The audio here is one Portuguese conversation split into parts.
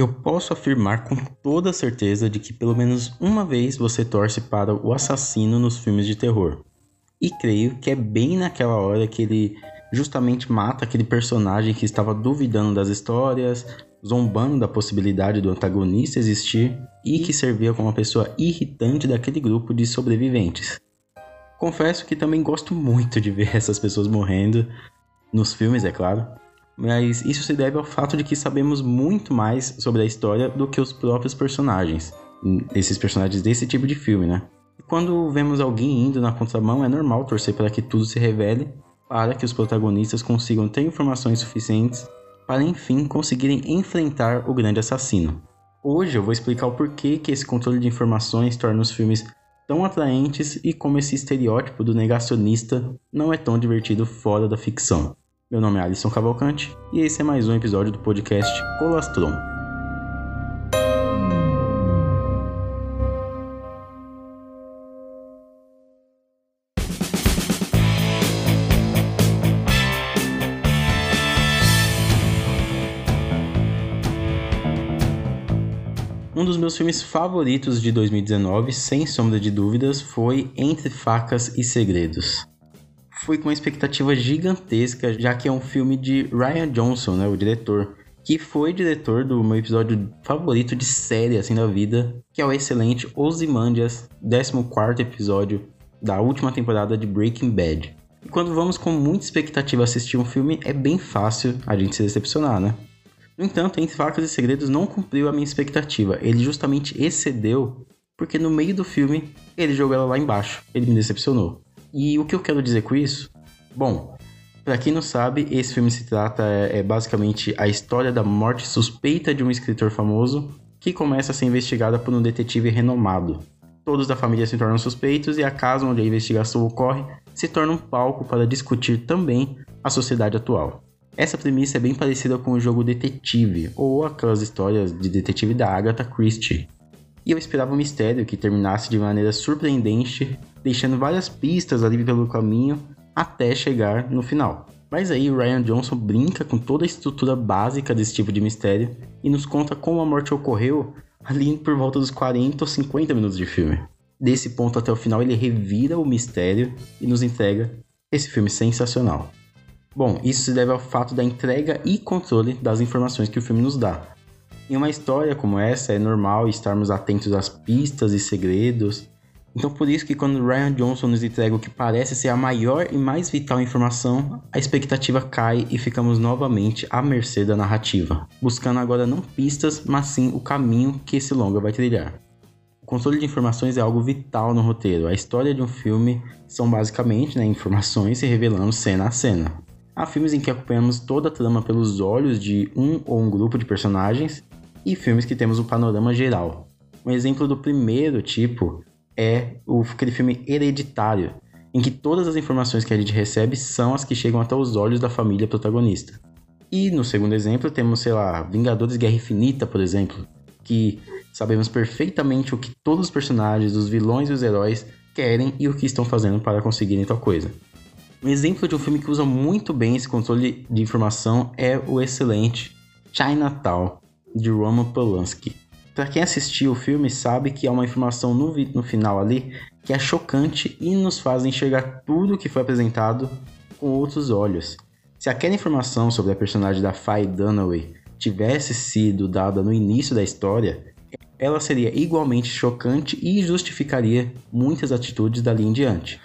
Eu posso afirmar com toda certeza de que pelo menos uma vez você torce para o assassino nos filmes de terror. E creio que é bem naquela hora que ele justamente mata aquele personagem que estava duvidando das histórias, zombando da possibilidade do antagonista existir e que servia como uma pessoa irritante daquele grupo de sobreviventes. Confesso que também gosto muito de ver essas pessoas morrendo, nos filmes, é claro, mas isso se deve ao fato de que sabemos muito mais sobre a história do que os próprios personagens, esses personagens desse tipo de filme, né? E quando vemos alguém indo na contramão, é normal torcer para que tudo se revele, para que os protagonistas consigam ter informações suficientes para enfim conseguirem enfrentar o grande assassino. Hoje eu vou explicar o porquê que esse controle de informações torna os filmes tão atraentes e como esse estereótipo do negacionista não é tão divertido fora da ficção. Meu nome é Alisson Cavalcante e esse é mais um episódio do podcast Colastron. Um dos meus filmes favoritos de 2019, sem sombra de dúvidas, foi Entre Facas e Segredos fui com uma expectativa gigantesca, já que é um filme de Ryan Johnson, né, o diretor, que foi diretor do meu episódio favorito de série assim da vida, que é o excelente Ozymandias, 14 episódio da última temporada de Breaking Bad. E quando vamos com muita expectativa assistir um filme, é bem fácil a gente se decepcionar, né? No entanto, Entre Facas e Segredos não cumpriu a minha expectativa. Ele justamente excedeu, porque no meio do filme ele jogou ela lá embaixo. Ele me decepcionou. E o que eu quero dizer com isso? Bom, para quem não sabe, esse filme se trata é, é, basicamente a história da morte suspeita de um escritor famoso que começa a ser investigada por um detetive renomado. Todos da família se tornam suspeitos e a casa onde a investigação ocorre se torna um palco para discutir também a sociedade atual. Essa premissa é bem parecida com o jogo Detetive ou aquelas histórias de detetive da Agatha Christie. E eu esperava um mistério que terminasse de maneira surpreendente deixando várias pistas ali pelo caminho até chegar no final. Mas aí o Ryan Johnson brinca com toda a estrutura básica desse tipo de mistério e nos conta como a morte ocorreu ali por volta dos 40 ou 50 minutos de filme. Desse ponto até o final ele revira o mistério e nos entrega esse filme sensacional. Bom, isso se deve ao fato da entrega e controle das informações que o filme nos dá. Em uma história como essa, é normal estarmos atentos às pistas e segredos, então por isso que quando Ryan Johnson nos entrega o que parece ser a maior e mais vital informação, a expectativa cai e ficamos novamente à mercê da narrativa, buscando agora não pistas, mas sim o caminho que esse longa vai trilhar. O controle de informações é algo vital no roteiro. A história de um filme são basicamente né, informações se revelando cena a cena. Há filmes em que acompanhamos toda a trama pelos olhos de um ou um grupo de personagens, e filmes que temos um panorama geral. Um exemplo do primeiro tipo é o, aquele filme Hereditário, em que todas as informações que a gente recebe são as que chegam até os olhos da família protagonista. E no segundo exemplo temos, sei lá, Vingadores Guerra Infinita, por exemplo, que sabemos perfeitamente o que todos os personagens, os vilões e os heróis querem e o que estão fazendo para conseguirem tal coisa. Um exemplo de um filme que usa muito bem esse controle de informação é o excelente Chinatown, de Roman Polanski. Para quem assistiu o filme sabe que há uma informação no, no final ali que é chocante e nos faz enxergar tudo o que foi apresentado com outros olhos. Se aquela informação sobre a personagem da Faye Dunaway tivesse sido dada no início da história, ela seria igualmente chocante e justificaria muitas atitudes dali em diante.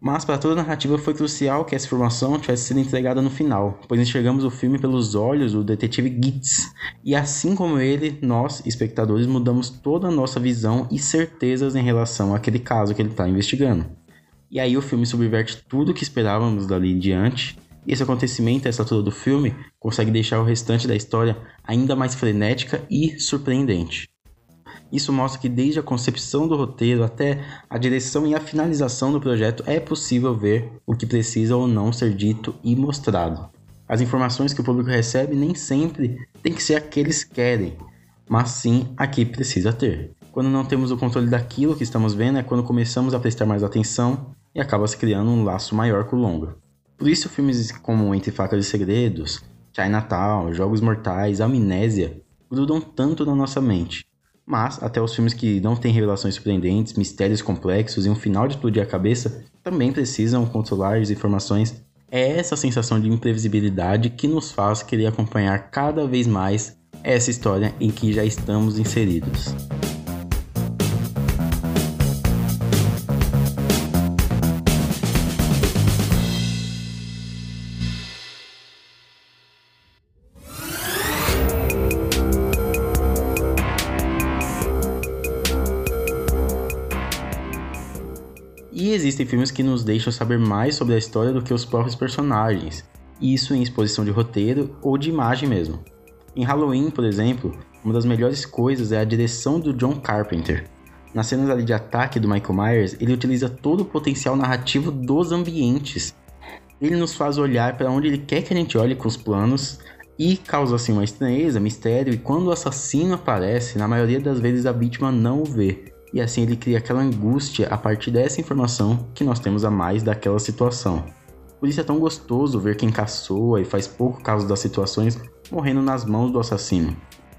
Mas para toda a narrativa foi crucial que essa informação tivesse sido entregada no final, pois enxergamos o filme pelos olhos do detetive Gitz. E assim como ele, nós, espectadores, mudamos toda a nossa visão e certezas em relação àquele caso que ele está investigando. E aí o filme subverte tudo o que esperávamos dali em diante. E esse acontecimento, essa altura do filme, consegue deixar o restante da história ainda mais frenética e surpreendente. Isso mostra que desde a concepção do roteiro até a direção e a finalização do projeto é possível ver o que precisa ou não ser dito e mostrado. As informações que o público recebe nem sempre tem que ser a que eles querem, mas sim a que precisa ter. Quando não temos o controle daquilo que estamos vendo é quando começamos a prestar mais atenção e acaba se criando um laço maior com o longa. Por isso filmes como Entre Facas e Segredos, Chinatown, Jogos Mortais, Amnésia grudam tanto na nossa mente. Mas, até os filmes que não têm revelações surpreendentes, mistérios complexos e um final de explodir a cabeça, também precisam controlar as informações. É essa sensação de imprevisibilidade que nos faz querer acompanhar cada vez mais essa história em que já estamos inseridos. Existem filmes que nos deixam saber mais sobre a história do que os próprios personagens, isso em exposição de roteiro ou de imagem mesmo. Em Halloween, por exemplo, uma das melhores coisas é a direção do John Carpenter. Nas cenas ali de ataque do Michael Myers, ele utiliza todo o potencial narrativo dos ambientes. Ele nos faz olhar para onde ele quer que a gente olhe com os planos e causa assim uma estranheza, mistério, e quando o assassino aparece, na maioria das vezes a vítima não o vê e assim ele cria aquela angústia a partir dessa informação que nós temos a mais daquela situação. Por isso é tão gostoso ver quem caçoa e faz pouco caso das situações morrendo nas mãos do assassino.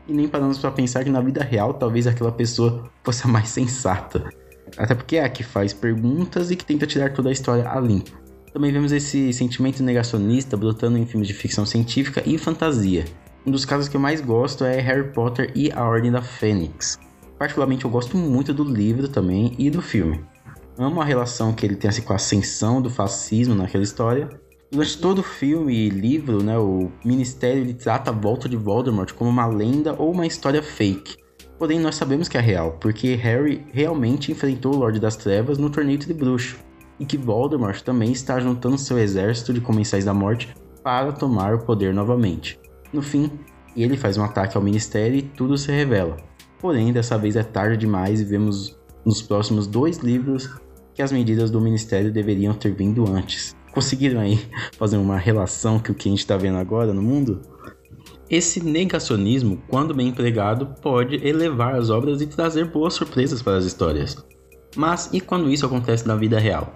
E nem paramos para pensar que na vida real talvez aquela pessoa fosse a mais sensata. Até porque é a que faz perguntas e que tenta tirar toda a história a limpo. Também vemos esse sentimento negacionista brotando em filmes de ficção científica e fantasia. Um dos casos que eu mais gosto é Harry Potter e a Ordem da Fênix, Particularmente eu gosto muito do livro também e do filme. Amo a relação que ele tem assim, com a ascensão do fascismo naquela história. Durante todo o filme e livro, né, o Ministério ele trata a volta de Voldemort como uma lenda ou uma história fake. Porém, nós sabemos que é real, porque Harry realmente enfrentou o Lorde das Trevas no torneio de bruxo, e que Voldemort também está juntando seu exército de comensais da morte para tomar o poder novamente. No fim, ele faz um ataque ao Ministério e tudo se revela. Porém, dessa vez é tarde demais e vemos nos próximos dois livros que as medidas do Ministério deveriam ter vindo antes. Conseguiram aí fazer uma relação com o que a gente está vendo agora no mundo? Esse negacionismo, quando bem empregado, pode elevar as obras e trazer boas surpresas para as histórias. Mas e quando isso acontece na vida real?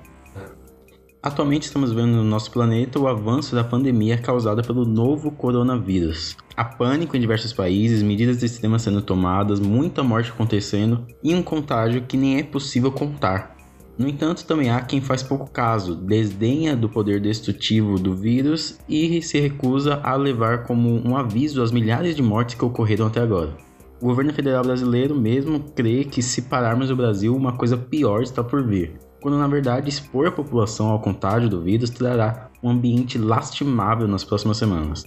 Atualmente estamos vendo no nosso planeta o avanço da pandemia causada pelo novo coronavírus. Há pânico em diversos países, medidas extremas sendo tomadas, muita morte acontecendo e um contágio que nem é possível contar. No entanto, também há quem faz pouco caso, desdenha do poder destrutivo do vírus e se recusa a levar como um aviso as milhares de mortes que ocorreram até agora. O governo federal brasileiro mesmo crê que se pararmos o Brasil, uma coisa pior está por vir quando na verdade expor a população ao contágio do vírus trará um ambiente lastimável nas próximas semanas.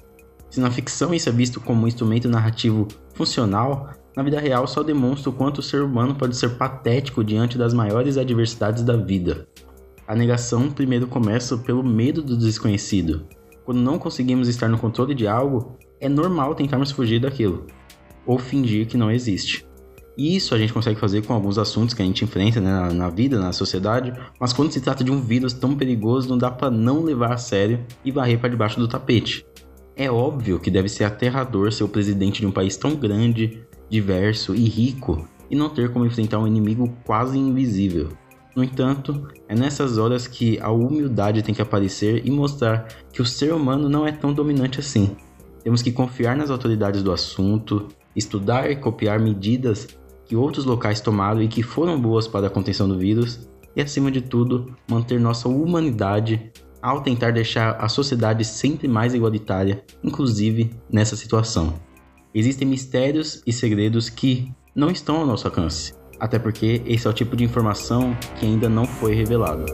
Se na ficção isso é visto como um instrumento narrativo funcional, na vida real só demonstra o quanto o ser humano pode ser patético diante das maiores adversidades da vida. A negação primeiro começa pelo medo do desconhecido. Quando não conseguimos estar no controle de algo, é normal tentarmos fugir daquilo, ou fingir que não existe. Isso a gente consegue fazer com alguns assuntos que a gente enfrenta né, na, na, vida, na sociedade, mas quando se trata de um vírus tão perigoso, não dá para não levar a sério e varrer para debaixo do tapete. É óbvio que deve ser aterrador ser o presidente de um país tão grande, diverso e rico e não ter como enfrentar um inimigo quase invisível. No entanto, é nessas horas que a humildade tem que aparecer e mostrar que o ser humano não é tão dominante assim. Temos que confiar nas autoridades do assunto, estudar e copiar medidas que outros locais tomaram e que foram boas para a contenção do vírus, e acima de tudo, manter nossa humanidade ao tentar deixar a sociedade sempre mais igualitária, inclusive nessa situação. Existem mistérios e segredos que não estão ao nosso alcance, até porque esse é o tipo de informação que ainda não foi revelado.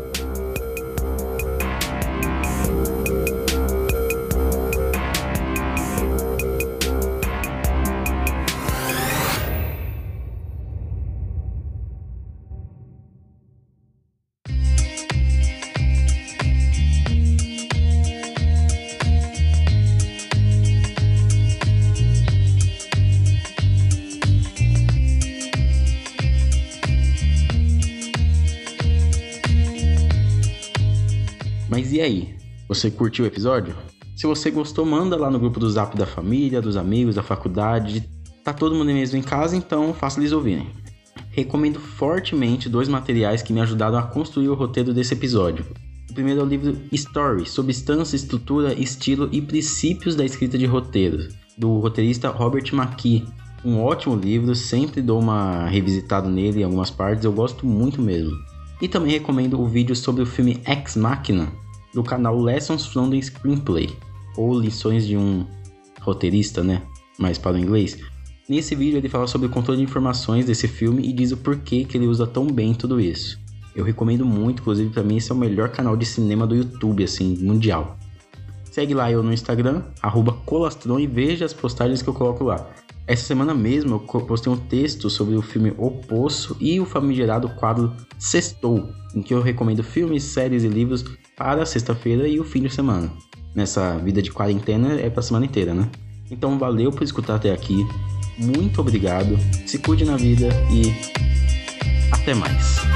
E aí? Você curtiu o episódio? Se você gostou, manda lá no grupo do Zap da família, dos amigos, da faculdade. Tá todo mundo mesmo em casa, então faça eles ouvirem. Recomendo fortemente dois materiais que me ajudaram a construir o roteiro desse episódio. O primeiro é o livro Story, Substância, Estrutura, Estilo e Princípios da Escrita de Roteiro, do roteirista Robert McKee. Um ótimo livro, sempre dou uma revisitada nele em algumas partes, eu gosto muito mesmo. E também recomendo o vídeo sobre o filme Ex Machina, do canal Lessons from the Screenplay, ou Lições de um Roteirista, né? Mais para o inglês. Nesse vídeo ele fala sobre o controle de informações desse filme e diz o porquê que ele usa tão bem tudo isso. Eu recomendo muito, inclusive para mim esse é o melhor canal de cinema do YouTube, assim, mundial. Segue lá eu no Instagram, colastron e veja as postagens que eu coloco lá. Essa semana mesmo eu postei um texto sobre o filme O Poço e o famigerado quadro Sextou, em que eu recomendo filmes, séries e livros para sexta-feira e o fim de semana. Nessa vida de quarentena é pra semana inteira, né? Então valeu por escutar até aqui. Muito obrigado. Se cuide na vida e até mais.